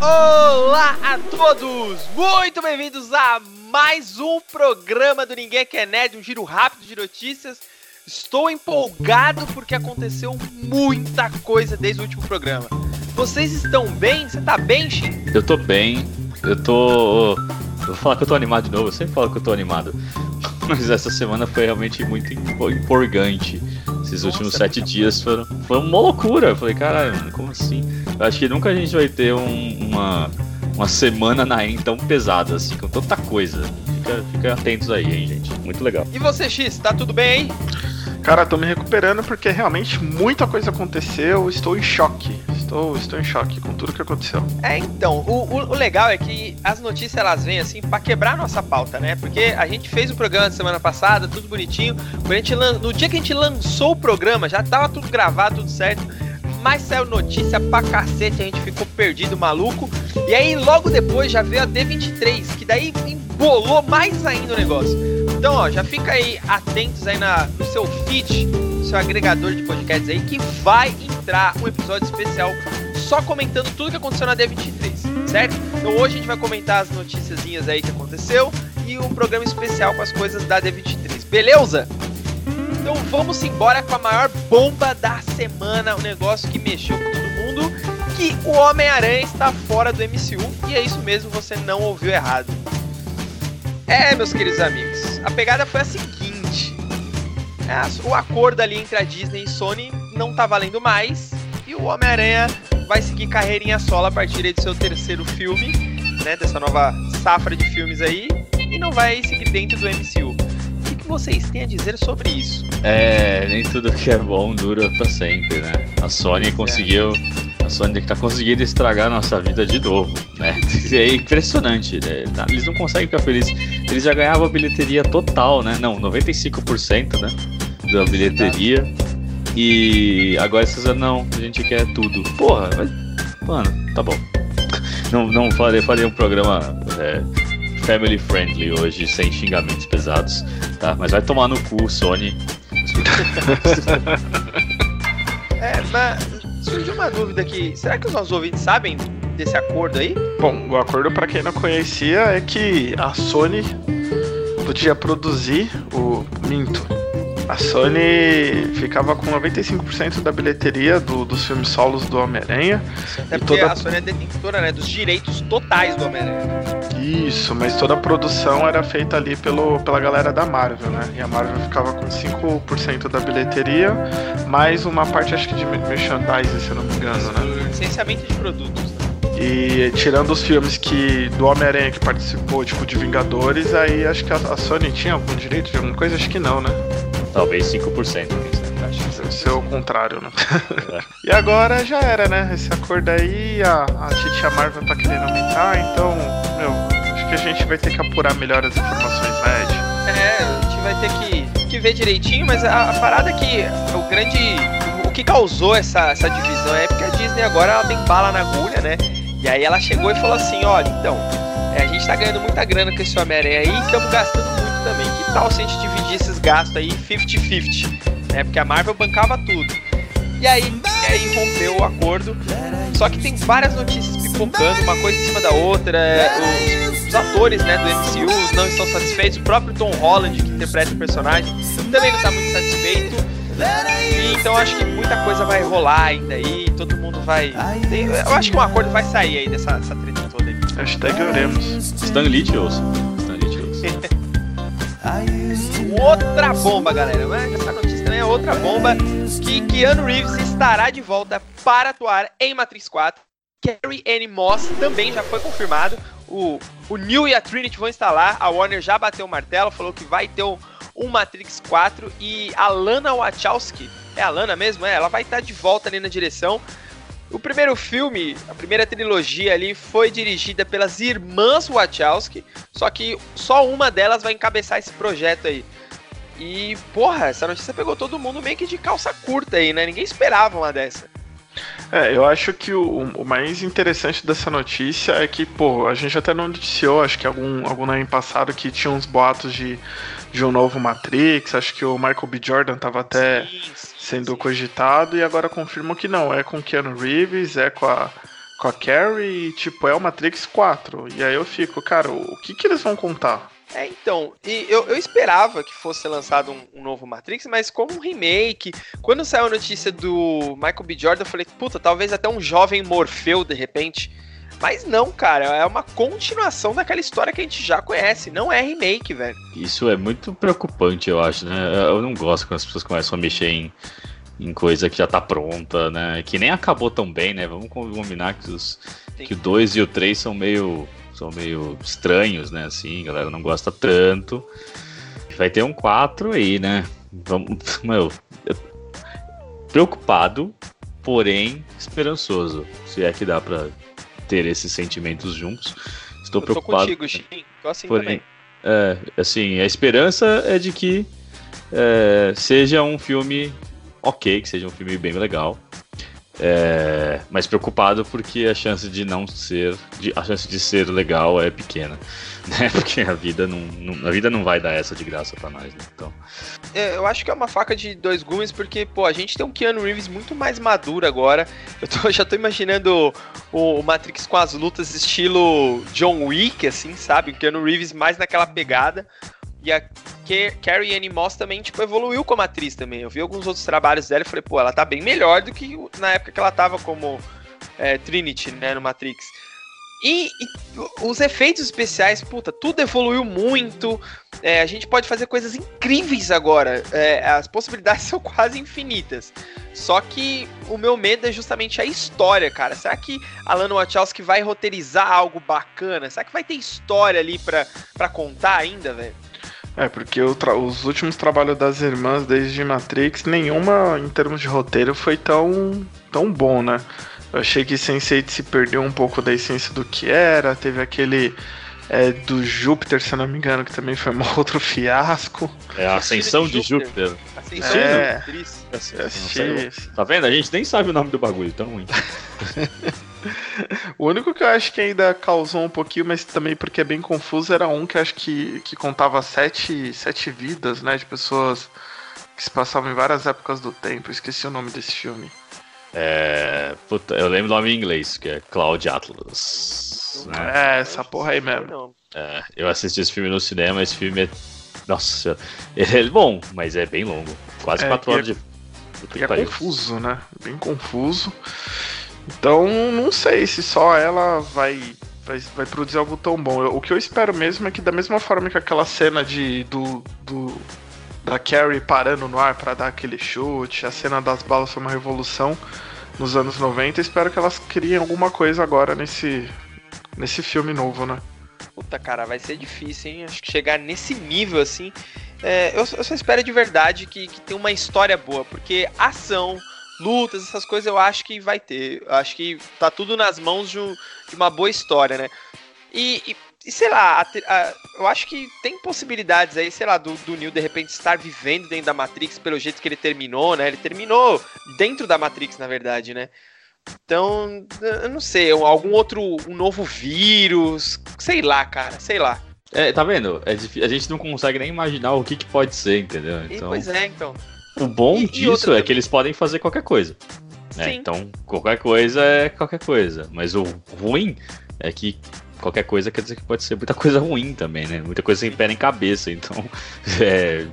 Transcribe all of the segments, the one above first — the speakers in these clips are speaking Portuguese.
Olá a todos! Muito bem-vindos a mais um programa do Ninguém Quer Nerd, um giro rápido de notícias. Estou empolgado porque aconteceu muita coisa desde o último programa. Vocês estão bem? Você tá bem, Shin? Eu tô bem, eu tô. Eu vou falar que eu tô animado de novo, eu sempre falo que eu tô animado. Mas essa semana foi realmente muito empolgante. Esses Nossa, últimos sete dias foram, foram uma loucura. Eu falei, caralho, como assim? Eu acho que nunca a gente vai ter um, uma, uma semana na EN tão pesada, assim, com tanta coisa. Fica, fica atentos aí, hein, gente. Muito legal. E você, X, tá tudo bem aí? Cara, tô me recuperando porque realmente muita coisa aconteceu. Estou em choque. Estou, estou em choque com tudo que aconteceu. É, então, o, o, o legal é que as notícias elas vêm assim para quebrar nossa pauta, né? Porque a gente fez o programa semana passada, tudo bonitinho. A gente. No dia que a gente lançou o programa, já tava tudo gravado, tudo certo. Mas saiu notícia pra cacete, a gente ficou perdido, maluco. E aí, logo depois, já veio a D23, que daí embolou mais ainda o negócio. Então, ó, já fica aí atentos aí na, no seu feed, seu agregador de podcasts aí, que vai entrar um episódio especial só comentando tudo que aconteceu na D23, certo? Então hoje a gente vai comentar as noticiazinhas aí que aconteceu e um programa especial com as coisas da D23, beleza? Então vamos embora com a maior bomba da semana, o um negócio que mexeu com todo mundo, que o Homem-Aranha está fora do MCU e é isso mesmo, você não ouviu errado. É, meus queridos amigos, a pegada foi a seguinte: o acordo ali entre a Disney e Sony não tá valendo mais e o Homem-Aranha vai seguir carreirinha solo a partir do seu terceiro filme, né, dessa nova safra de filmes aí, e não vai seguir dentro do MCU. O que, que vocês têm a dizer sobre isso? É, nem tudo que é bom dura pra sempre, né? A Sony conseguiu a Sony tá conseguindo estragar a nossa vida de novo, né? É impressionante, né? Eles não conseguem ficar felizes. Eles já ganhavam a bilheteria total, né? Não, 95%, né? Da bilheteria. E agora esses não, a gente quer tudo. Porra, mas, mano, tá bom. Não, não falei, falei um programa é, family friendly hoje, sem xingamentos pesados, tá? Mas vai tomar no cu, Sony. é, mas surgiu uma dúvida aqui. Será que os nossos ouvintes sabem desse acordo aí? Bom, o acordo, para quem não conhecia, é que a Sony podia produzir o Minto. A Sony ficava com 95% da bilheteria do, dos filmes solos do Homem-Aranha. Até porque toda... a Sony é detentora né, dos direitos totais do Homem-Aranha. Isso, mas toda a produção era feita ali pelo, pela galera da Marvel, né? E a Marvel ficava com 5% da bilheteria, mais uma parte, acho que de merchandising, se eu não me engano, né? Licenciamento de produtos, né? E tirando os filmes que do Homem-Aranha que participou, tipo de Vingadores, aí acho que a, a Sony tinha algum direito de alguma coisa? Acho que não, né? Talvez 5%, quem sabe? Deve ser o contrário, né? É. e agora já era, né? Esse acordo aí, a, a Titia Marvel tá querendo aumentar, então, meu, acho que a gente vai ter que apurar melhor as informações médias. É, a gente vai ter que, que ver direitinho, mas a, a parada é que o grande. O que causou essa, essa divisão é porque a Disney agora ela tem bala na agulha, né? E aí ela chegou e falou assim: olha, então, é, a gente tá ganhando muita grana com esse Homem-Aranha aí e estamos gastando muito também. Que tal se a gente dividir esses gastos aí 50-50? Né? Porque a Marvel bancava tudo. E aí, e aí rompeu o acordo. Só que tem várias notícias pipocando, uma coisa em cima da outra. É, os, os, atores né, do MCU não estão satisfeitos. O próprio Tom Holland, que interpreta o personagem, também não está muito satisfeito. E, então acho que muita coisa vai rolar ainda aí. Todo mundo vai. Tem, eu acho que um acordo vai sair aí dessa, dessa treta toda aí. Hashtag oremos. Stan Lee te ouça. Stan Lee te ouça. outra bomba, galera. Essa notícia também é outra bomba que Keanu Reeves estará de volta para atuar em Matrix 4. Carrie Anne Moss também já foi confirmado. O, o Neil e a Trinity vão instalar. A Warner já bateu o martelo, falou que vai ter um, um Matrix 4. E a Lana Wachowski, é a Lana mesmo? É, ela vai estar de volta ali na direção. O primeiro filme, a primeira trilogia ali, foi dirigida pelas irmãs Wachowski, só que só uma delas vai encabeçar esse projeto aí. E, porra, essa notícia pegou todo mundo meio que de calça curta aí, né? Ninguém esperava uma dessa. É, eu acho que o, o, mais interessante dessa notícia é que, pô, a gente até não noticiou, acho que algum, algum ano passado que tinha uns boatos de, de um novo Matrix, acho que o Michael B. Jordan tava até sim, sendo cogitado e agora confirmam que não, é com Keanu Reeves, é com a, com a Carrie tipo, é o Matrix 4. E aí eu fico, cara, o que que eles vão contar? É, então, e eu, eu esperava que fosse lançado um, um, novo Matrix, mas como um remake. Quando saiu a notícia do Michael B. Jordan, eu falei, puta, talvez até um jovem Morfeu de repente. Mas não, cara, é uma continuação daquela história que a gente já conhece, não é remake, velho. Isso é muito preocupante, eu acho, né? Eu não gosto quando as pessoas começam a mexer em, em coisa que já tá pronta, né? Que nem acabou tão bem, né? Vamos combinar que, os, que o 2 e o 3 são meio são meio estranhos, né? Assim, a galera não gosta tanto. Vai ter um 4 aí, né? Vamos, meu, preocupado, porém esperançoso. Se é que dá pra ter esses sentimentos juntos. Estou eu preocupado. Tô contigo, Shin. Tô assim porém, também. É, assim, a esperança é de que é, seja um filme ok, que seja um filme bem legal. É, mas preocupado porque a chance de não ser, de, a chance de ser legal é pequena, né? Porque a vida não, não a vida não vai dar essa de graça para nós, né? Então. É, eu acho que é uma faca de dois gumes porque pô, a gente tem um Keanu Reeves muito mais maduro agora. Eu tô, já tô imaginando o, o Matrix com as lutas estilo John Wick, assim, sabe? O Keanu Reeves mais naquela pegada. E a Carrie Anne Moss também, tipo, evoluiu como atriz também. Eu vi alguns outros trabalhos dela e falei, pô, ela tá bem melhor do que na época que ela tava como é, Trinity, né, no Matrix. E, e, os efeitos especiais, puta, tudo evoluiu muito. É, a gente pode fazer coisas incríveis agora. É, as possibilidades são quase infinitas. Só que o meu medo é justamente a história, cara. Será que Alan Wachowski vai roteirizar algo bacana? Será que vai ter história ali pra, pra contar ainda, velho? É, porque os últimos trabalhos das irmãs desde Matrix, nenhuma em termos de roteiro foi tão, tão bom, né? Eu achei que Sense8 se perdeu um pouco da essência do que era, teve aquele é, do Júpiter, se eu não me engano, que também foi um outro fiasco. É a Ascensão de Júpiter. Ascensão é, é, Tá vendo? A gente nem sabe o nome do bagulho, tão ruim. o único que eu acho que ainda causou um pouquinho, mas também porque é bem confuso, era um que acho que, que contava sete, sete vidas, né? De pessoas que se passavam em várias épocas do tempo. esqueci o nome desse filme. É. Puta, eu lembro o nome em inglês, que é Cloud Atlas. Né? É, essa porra aí mesmo. É, eu assisti esse filme no cinema, esse filme é. Nossa, ele é bom, mas é bem longo. Quase é, quatro horas é, de. é confuso, né? Bem confuso. Então, não sei se só ela vai, vai, vai produzir algo tão bom. o que eu espero mesmo é que, da mesma forma que aquela cena de, do, do da Carrie parando no ar para dar aquele chute, a cena das balas foi uma revolução nos anos 90, espero que elas criem alguma coisa agora nesse, nesse filme novo, né? Puta, cara, vai ser difícil, hein? Acho que chegar nesse nível assim. É, eu, eu, só espero de verdade que, que tenha uma história boa, porque ação lutas, essas coisas eu acho que vai ter. Eu acho que tá tudo nas mãos de, um, de uma boa história, né? E, e, e sei lá, a, a, eu acho que tem possibilidades aí, sei lá, do, do Neo de repente estar vivendo dentro da Matrix pelo jeito que ele terminou, né? Ele terminou dentro da Matrix, na verdade, né? Então, eu não sei, algum outro, um novo vírus, sei lá, cara, sei lá. É, tá vendo? É a gente não consegue nem imaginar o que, que pode ser, entendeu? Então... pois é, então. O bom e, disso e é que eles podem fazer qualquer coisa. Né? Então, qualquer coisa é qualquer coisa. Mas o ruim é que qualquer coisa quer dizer que pode ser muita coisa ruim também, né? Muita coisa sem pé nem cabeça. Então, é,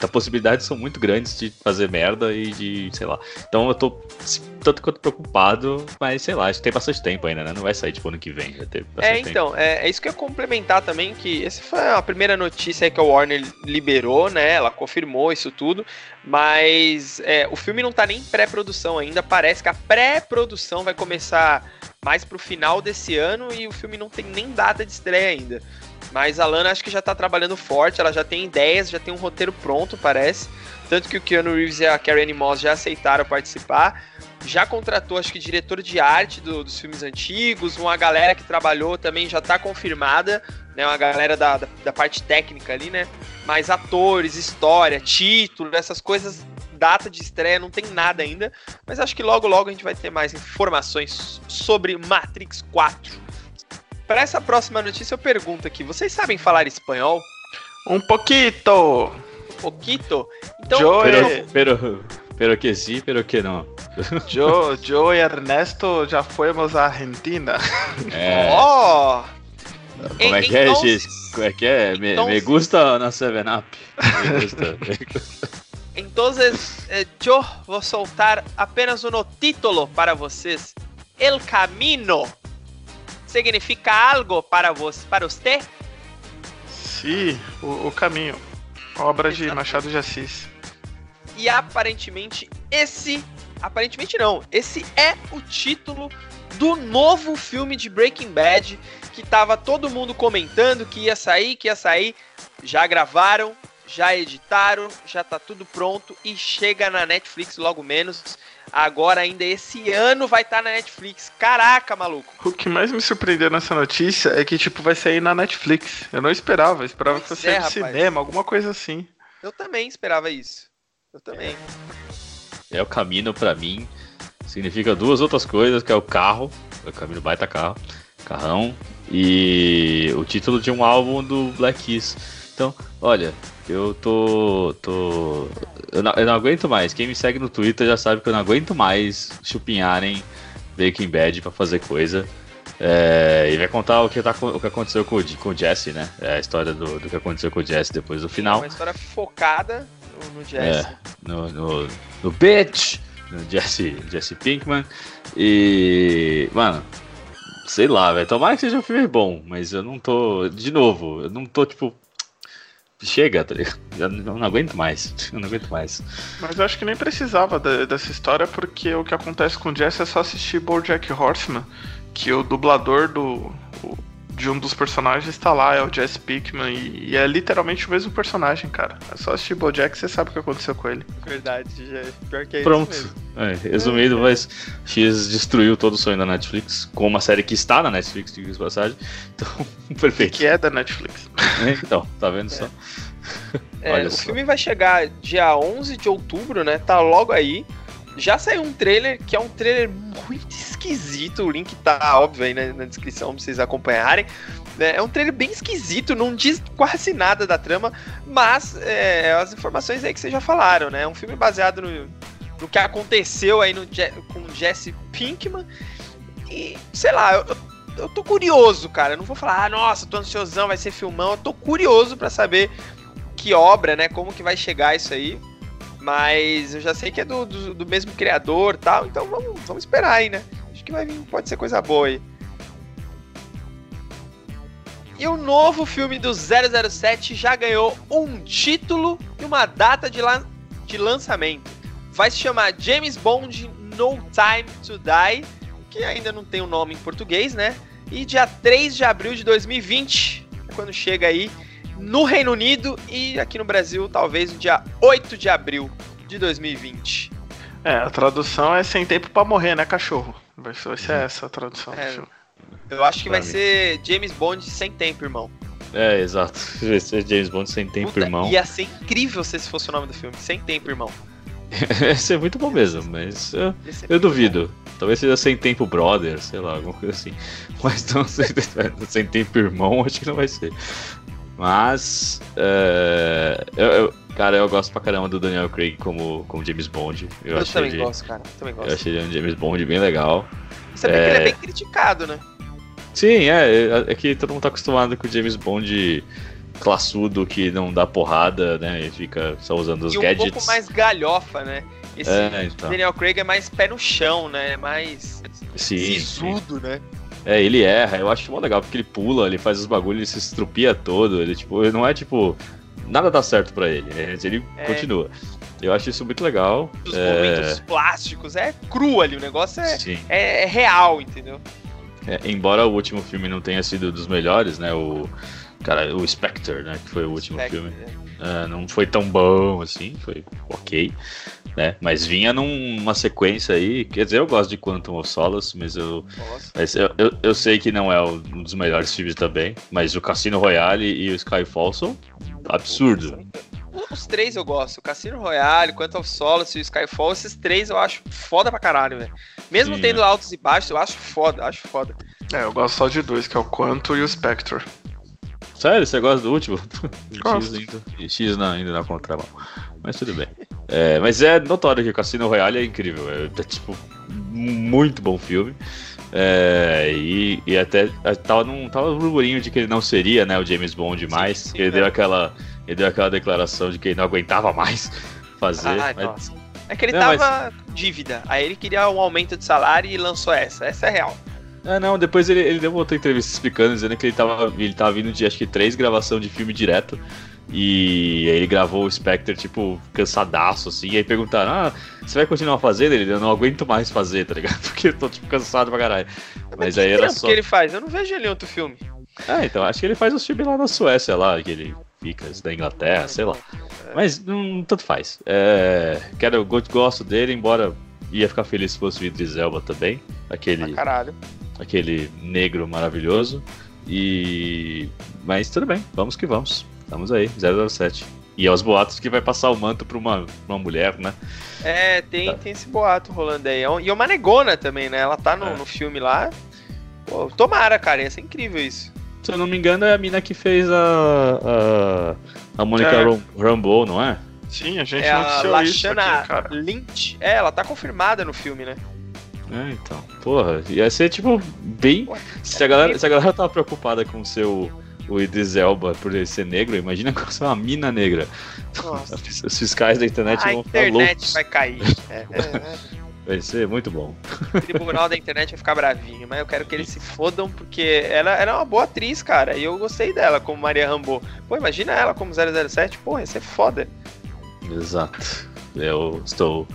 as possibilidades são muito grandes de fazer merda e de, sei lá. Então eu tô tanto quanto preocupado, mas sei lá, acho que tem bastante tempo ainda, né? Não vai sair tipo ano que vem. É, então, é, é, isso que eu ia complementar também, que essa foi a primeira notícia que a Warner liberou, né? Ela confirmou isso tudo, mas é, o filme não tá nem em pré-produção ainda. Parece que a pré-produção vai começar mais pro final desse ano e o filme não tem nem data de estreia ainda. Mas a Lana acho que já tá trabalhando forte, ela já tem ideias, já tem um roteiro pronto, parece. Tanto que o Keanu Reeves e a Carrie Anne Moss já aceitaram participar. Já contratou, acho que, diretor de arte do, dos filmes antigos. Uma galera que trabalhou também já tá confirmada. Né, uma galera da, da, da parte técnica ali, né? Mas atores, história, título, essas coisas data de estreia, não tem nada ainda, mas acho que logo logo a gente vai ter mais informações sobre Matrix 4. Para essa próxima notícia eu pergunto aqui, vocês sabem falar espanhol? Um pouquito. Um pouquito? Então, pero, pero, pero que sim, pero que não. Joe, Joe e Ernesto já fomos à Argentina. É. Ó! Como é que é, então- Giz? Como é que é? Me, então- me gusta na 7-Up. Me gusta. me gusta. Entonces, eh, yo vou soltar apenas um título para vocês. El Camino significa algo para vos, para você? Sim, o, o caminho. Obra de Machado de Assis. E aparentemente esse, aparentemente não, esse é o título do novo filme de Breaking Bad que tava todo mundo comentando que ia sair, que ia sair. Já gravaram, já editaram, já tá tudo pronto e chega na Netflix logo menos. Agora ainda esse ano vai estar na Netflix. Caraca, maluco. O que mais me surpreendeu nessa notícia é que, tipo, vai sair na Netflix. Eu não esperava, eu esperava que Pois fosse é, no rapaz. cinema, alguma coisa assim. Eu também esperava isso. Eu também. É o caminho pra mim. Significa duas outras coisas, que é o carro. O caminho baita carro. Carrão. E o título de um álbum do Black Keys. Então, olha, eu tô. tô. Eu não, eu não aguento mais. Quem me segue no Twitter já sabe que eu não aguento mais chupinharem Breaking Bad pra fazer coisa. É, e vai contar o que, tá, o que aconteceu com, o- com o Jesse, né? É a história do, do que aconteceu com o Jesse depois do É final. uma história focada no, no Jazz. É, no, no, no Bitch, no Jesse, Jesse Pinkman. E. Mano, sei lá, velho. Tomara que seja um filme bom, mas eu não tô. De novo, eu não tô tipo. Chega, tá ligado? Eu não, aguento mais. Eu não aguento mais. Mas eu acho que nem precisava de- dessa história, porque o que acontece com o Jesse é só assistir BoJack Horseman, que o dublador do o- de um dos personagens tá lá, é o Jesse Pinkman, e, e é literalmente o mesmo personagem, cara. É só assistir BoJack que você sabe o que aconteceu com ele. Verdade, já, pior que é Pronto. isso mesmo. É, resumido, mas X destruiu todo o sonho da Netflix, com uma série que está na Netflix, diga de passagem. Então, perfeito. Que é da Netflix. Então, tá vendo só? É, Olha o só. filme vai chegar dia 11 de outubro, né? Tá logo aí. Já saiu um trailer que é um trailer muito esquisito. O link tá óbvio aí na, na descrição pra vocês acompanharem. né? É um trailer bem esquisito, não diz quase nada da trama, mas é, as informações aí que vocês já falaram, né? É um filme baseado no, no que aconteceu aí no, com Jesse Pinkman. E, sei lá, eu, eu- tô curioso, cara. Eu não vou falar, ah, nossa, tô ansiosão, vai ser filmão. Eu tô curioso pra saber que obra, né? Como que vai chegar isso aí. Mas eu já sei que é do, do, do mesmo criador tal, então vamos, vamos esperar aí, né? Acho que vai vir, pode ser coisa boa aí. E o novo filme do 007 já ganhou um título e uma data de, lan- de lançamento. Vai se chamar James Bond No Time to Die, que ainda não tem o nome em português, né? E dia 3 de abril de 2020, é quando chega aí no Reino Unido e aqui no Brasil, talvez no dia 8 de abril de 2020. É, a tradução é sem tempo pra morrer, né, cachorro? Vai ser, vai ser essa a tradução do É. filme. Eu acho que vai mim. ser James Bond sem tempo, irmão. É, exato. Vai ser James Bond sem tempo, Puta, irmão. Ia ser incrível se esse fosse o nome do filme. Sem tempo, irmão. Ia ser muito bom mesmo, mas eu, ser eu muito duvido. Talvez seja sem tempo brother, sei lá, alguma coisa assim. Mas não sem, sem tempo irmão, acho que não vai ser. Mas. é, eu, eu- cara, eu gosto pra caramba do Daniel Craig como, como James Bond. Eu, Eu, também ele, gosto, cara. Também eu gosto. achei ele um James Bond bem legal. Você vê que ele é- é bem criticado, né? Sim, é, é que todo mundo tá acostumado com o James Bond classudo que não dá porrada, né? E fica só usando os e um gadgets. pouco mais galhofa, né? Esse É, então. Daniel Craig é mais pé no chão, né? É mais Sim, sim. sisudo, né? É, ele erra, eu acho mó legal, porque ele pula, ele faz os bagulhos, ele se estrupia todo, ele tipo, não é tipo. Nada dá certo pra ele, né? ele É. continua. Eu acho isso muito legal. Os é, momentos plásticos é cru ali, o negócio é, é, é real, entendeu? É, embora o último filme não tenha sido dos melhores, né? O. Cara, o Spectre, né? Que foi o último Spectre, filme. é. É, não foi tão bom assim, foi ok, né? Mas vinha numa sequência aí. Quer dizer, eu gosto de Quantum of Solace, mas eu, mas eu, eu, eu sei que não é um dos melhores filmes também. Mas o Cassino Royale e o Skyfall são absurdo. Os três eu gosto. O Cassino Royale, Quantum of Solace e o Skyfall, esses três eu acho foda pra caralho, velho. Mesmo Sim, tendo é. altos e baixos, eu acho foda, acho foda. É, eu gosto só de dois, que é o Quanto e o Spectre. Sério, você gosta do último? Gosto. X ainda, X não, ainda na contramão. Mas tudo bem. É, mas é notório que o Cassino Royale é incrível. É, é tipo, muito bom filme. É, e, e até tava num tava um burburinho de que ele não seria né, o James Bond mais. Sim, sim, ele, é. deu aquela, ele deu aquela declaração de que ele não aguentava mais fazer. Ah, mas... É que ele não, tava mas... dívida. Aí ele queria um aumento de salário e lançou essa. Essa é real. É, não, depois ele, ele deu outra entrevista explicando, dizendo que ele tava, ele tava vindo de acho que três gravação de filme direto. E aí ele gravou o Spectre, tipo, cansadaço, assim. E aí perguntaram: Ah, você vai continuar fazendo? Ele, eu não aguento mais fazer, tá ligado? Porque eu tô, tipo, cansado pra caralho. Mas, Mas aí era só. que ele faz? Eu não vejo ele em outro filme. Ah, então, acho que ele faz os filmes lá na Suécia, lá, que ele fica, da Inglaterra, sei lá. Mas não, tanto faz. É, quero, gosto dele, embora ia ficar feliz se fosse o Idris Elba também. Aquele. Ah, caralho. Aquele negro maravilhoso. E. Mas tudo bem, vamos que vamos. Estamos aí, 007. E aos boatos que vai passar o manto pra uma, uma mulher, né? É, tem, tá. tem esse boato rolando aí. E uma negona também, né? Ela tá no, é. no filme lá. Pô, tomara, cara, ia ser incrível isso. Se eu não me engano, é a mina que fez a. a, a Mônica é. Rambeau, não é? Sim, a gente é a Lashana aqui, Lynch. É, ela tá confirmada no filme, né? É, então. Porra, ia ser tipo bem. se, a galera, se a galera tava preocupada com o seu o Idris Elba por ele ser negro, imagina com uma mina negra. Nossa. Os fiscais da internet a vão internet ficar loucos. vai cair. É, é, é. Vai ser muito bom. O tribunal da internet vai ficar bravinho, mas eu quero que eles se fodam porque ela, ela é uma boa atriz, cara, e eu gostei dela como Maria Rambo. Pô, imagina ela como 007, porra, ia ser foda. Exato. Eu estou,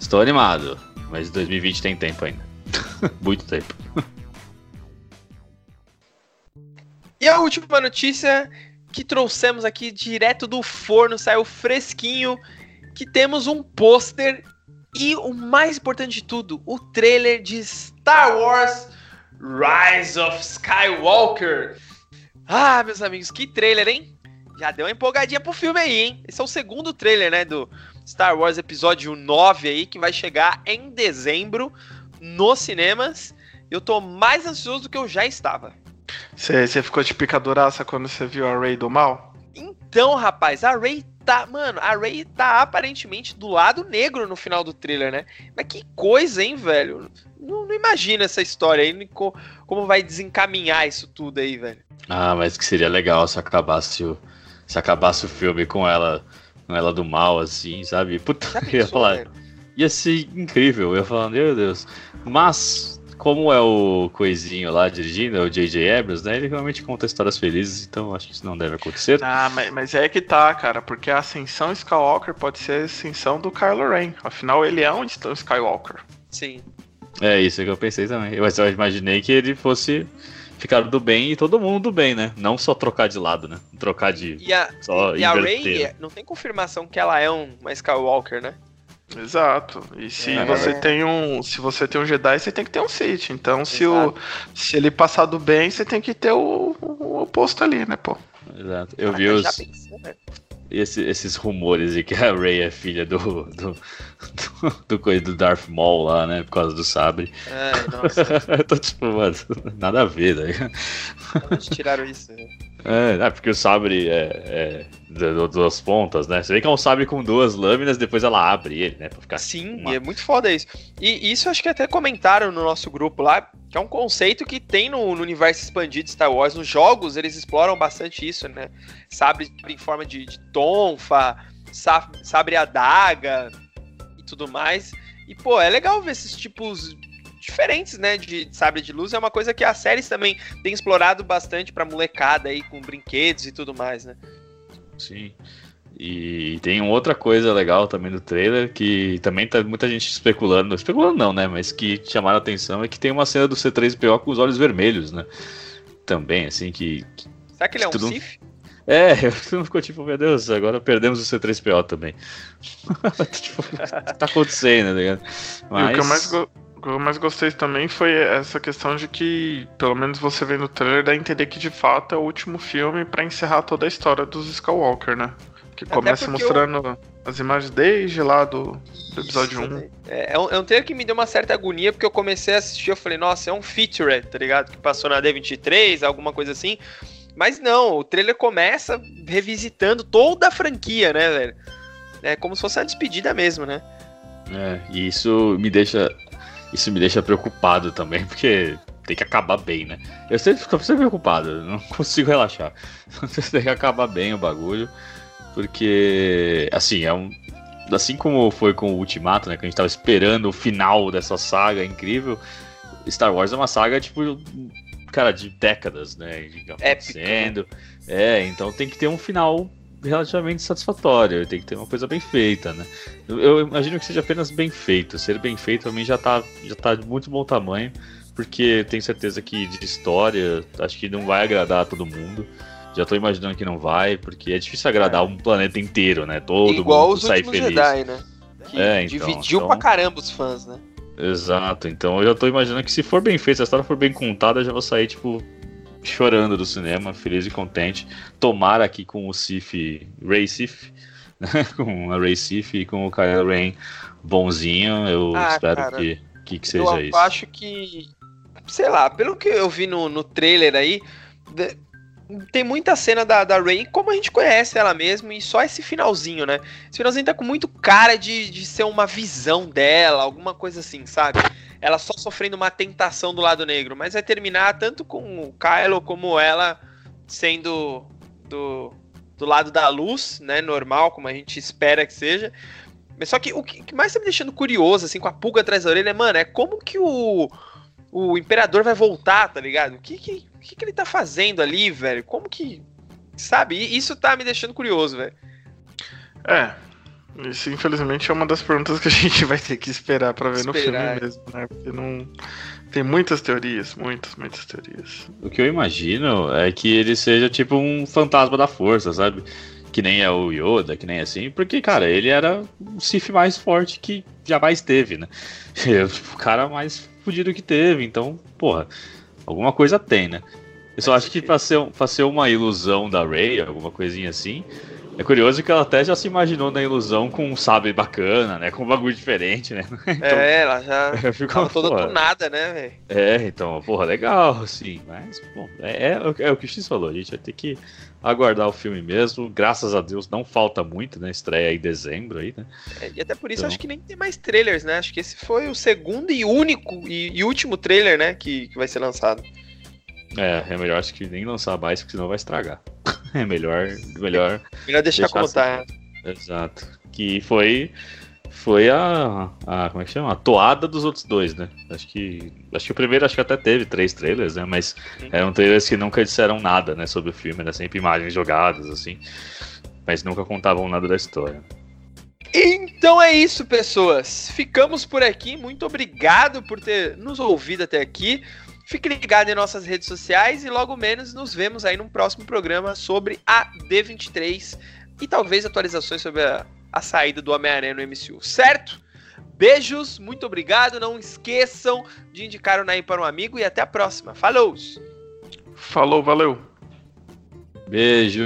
estou animado, mas 2020 tem tempo ainda. muito tempo. E a última notícia que trouxemos aqui direto do forno, saiu fresquinho, que temos um pôster e o mais importante de tudo, o trailer de Star Wars Rise of Skywalker. Ah, meus amigos, que trailer, hein? Já deu uma empolgadinha pro filme aí, hein? Esse é o segundo trailer, né, do Star Wars Episódio 9 aí, que vai chegar em dezembro nos cinemas. Eu tô mais ansioso do que eu já estava. Você ficou de picaduraça quando você viu a Ray do mal? Então, rapaz, a Ray tá. Mano, a Ray tá aparentemente do lado negro no final do trailer, né? Mas que coisa, hein, velho? Não, não imagino essa história aí, como vai desencaminhar isso tudo aí, velho. Ah, mas que seria legal se acabasse o, se acabasse o filme com ela, com ela do mal, assim, sabe? Puta, pensou, ia falar. Velho? Ia ser incrível, eu ia falar, meu Deus. Mas como é o coisinho lá dirigindo, é o J.J. Abrams, né? Ele realmente conta histórias felizes, então acho que isso não deve acontecer. Ah, mas, mas é que tá, cara, porque a ascensão Skywalker pode ser a ascensão do Kylo Ren. Afinal, ele é um Skywalker. Sim. É isso que eu pensei também. Mas eu imaginei que ele fosse ficar do bem e todo mundo do bem, né? Não só trocar de lado, né? Trocar de. E a, só e a Rey, não tem confirmação que ela é um, uma Skywalker, né? Exato. E se é, você é. tem um, se você tem um Jedi, você tem que ter um Sith. Então, se o se ele passar do bem, você tem que ter o, o oposto ali, né, pô? Exato. Eu vi os pensei, né? esse, esses rumores de que a Rey é filha do do, do, do, coisa do Darth Maul lá, né, por causa do sabre. Ai, nossa. Eu tô tipo, mano, nada a ver, né? Onde tiraram isso? Né? É, é, porque o sabre é, é duas pontas, né? Você vê que é um sabre com duas lâminas, depois ela abre ele, né? Pra ficar Sim, uma... é muito foda isso. E isso acho que até comentaram no nosso grupo lá, que é um conceito que tem no, no universo expandido de Star Wars. Nos jogos, eles exploram bastante isso, né? Sabre em forma de, de tonfa, sabre, sabre adaga e tudo mais. E, pô, é legal ver esses tipos diferentes, né, de sabre de luz. É uma coisa que as séries também têm explorado bastante pra molecada aí, com brinquedos e tudo mais, né? Sim. E tem outra coisa legal também do trailer, que também tá muita gente especulando, especulando não, né, mas que chamaram a atenção, é que tem uma cena do C3PO com os olhos vermelhos, né? Também, assim, que... Será que ele é um Sith? É, eu ficou tipo, meu Deus, agora perdemos o C3PO também. tipo, o que tá acontecendo, né? Mas... o que eu mais, go que eu mais gostei também foi essa questão de que, pelo menos você vê no trailer, dá a entender que de fato é o último filme para encerrar toda a história dos Skywalker, né? Que começa mostrando eu... as imagens desde lá do, do episódio Isso, 1. É, é, um, é um trailer que me deu uma certa agonia, porque eu comecei a assistir, eu falei, nossa, é um feature, tá ligado? Que passou na D23, alguma coisa assim. Mas não, o trailer começa revisitando toda a franquia, né, velho? É como se fosse uma despedida mesmo, né? É, e isso me deixa. Isso me deixa preocupado também, porque tem que acabar bem, né? Eu sempre fico sempre preocupado, não consigo relaxar. tem que acabar bem o bagulho, porque, assim, é um. Assim como foi com o Ultimato, né? Que a gente tava esperando o final dessa saga incrível. Star Wars é uma saga, tipo, cara, de décadas, né? Acontecendo. É, então tem que ter um final relativamente satisfatório, tem que ter uma coisa bem feita, né? Eu, eu, imagino que seja apenas bem feito. Ser bem feito mim já tá, já tá de muito bom tamanho, porque tenho certeza que de história, acho que não vai agradar a todo mundo. Já tô imaginando que não vai, porque é difícil agradar é. um planeta inteiro, né? Todo Igual mundo os sair feliz. Jedi, né? Que é, então, dividiu então... pra caramba os fãs, né? Exato, então eu já tô imaginando que se for bem feito, se a história for bem contada, eu já vou sair, tipo, chorando do cinema, feliz e contente. Tomara aqui com o Sif, Ray Sif, né? com a Ray Sif e com o Kylo Ren bonzinho. Eu ah, espero cara, que, que, que, seja eu isso. Eu acho que, sei lá, pelo que eu vi no, no trailer aí, tem muita cena da, da Ray como a gente conhece ela mesmo, e só esse finalzinho, né? Esse finalzinho tá com muito cara de, de ser uma visão dela, alguma coisa assim, sabe? ela só sofrendo uma tentação do lado negro, mas vai terminar tanto com o Kylo como ela sendo do, do lado da luz, né, normal, como a gente espera que seja. Mas só que o que mais tá me deixando curioso, assim, com a pulga atrás da orelha, mano, é como que o, o Imperador vai voltar, tá ligado? O que que, que que ele tá fazendo ali, velho? Como que... Sabe? Isso tá me deixando curioso, velho. É, isso, infelizmente, é uma das perguntas que a gente vai ter que esperar para ver esperar. no filme mesmo, né? Porque não. Tem muitas teorias, muitas, muitas teorias. O que eu imagino é que ele seja tipo um fantasma da força, sabe? Que nem é o Yoda, que nem assim, porque, cara, ele era o Sith mais forte que jamais teve, né? O cara mais fudido que teve, então, porra, alguma coisa tem, né? Eu só acho que pra ser, pra ser uma ilusão da Rey, alguma coisinha assim, é curioso que ela até já se imaginou na ilusão com um sabre bacana, né? Com um bagulho diferente, né? Então, é, ela já ficou toda porra, tunada, né, velho? É, então, porra, legal, assim. Mas, bom, é, é, é, o que o X falou, a gente vai ter que aguardar o filme mesmo. Graças a Deus não falta muito, né? Estreia em dezembro aí, né? É, e até por isso então... acho que nem tem mais trailers, né? Acho que esse foi o segundo e único e, e último trailer, né? Que, que vai ser lançado. É, é melhor acho que nem lançar mais, porque senão vai estragar. É melhor, melhor. Melhor deixar, deixar contar. Assim. Exato. Que foi foi a, a como é que chama? A toada dos outros dois, né? Acho que acho que o primeiro acho que até teve três trailers, né? Mas Sim. eram trailers que nunca disseram nada, né, sobre o filme, era sempre imagens jogadas assim, mas nunca contavam nada da história. Então é isso, pessoas. Ficamos por aqui. Muito obrigado por ter nos ouvido até aqui. Fique ligado em nossas redes sociais e logo menos nos vemos aí num próximo programa sobre a D23 e talvez atualizações sobre a, a saída do Homem-Aranha no MCU, certo? Beijos, muito obrigado. Não esqueçam de indicar o Naim para um amigo e até a próxima. Falou! Falou, valeu! Beijo!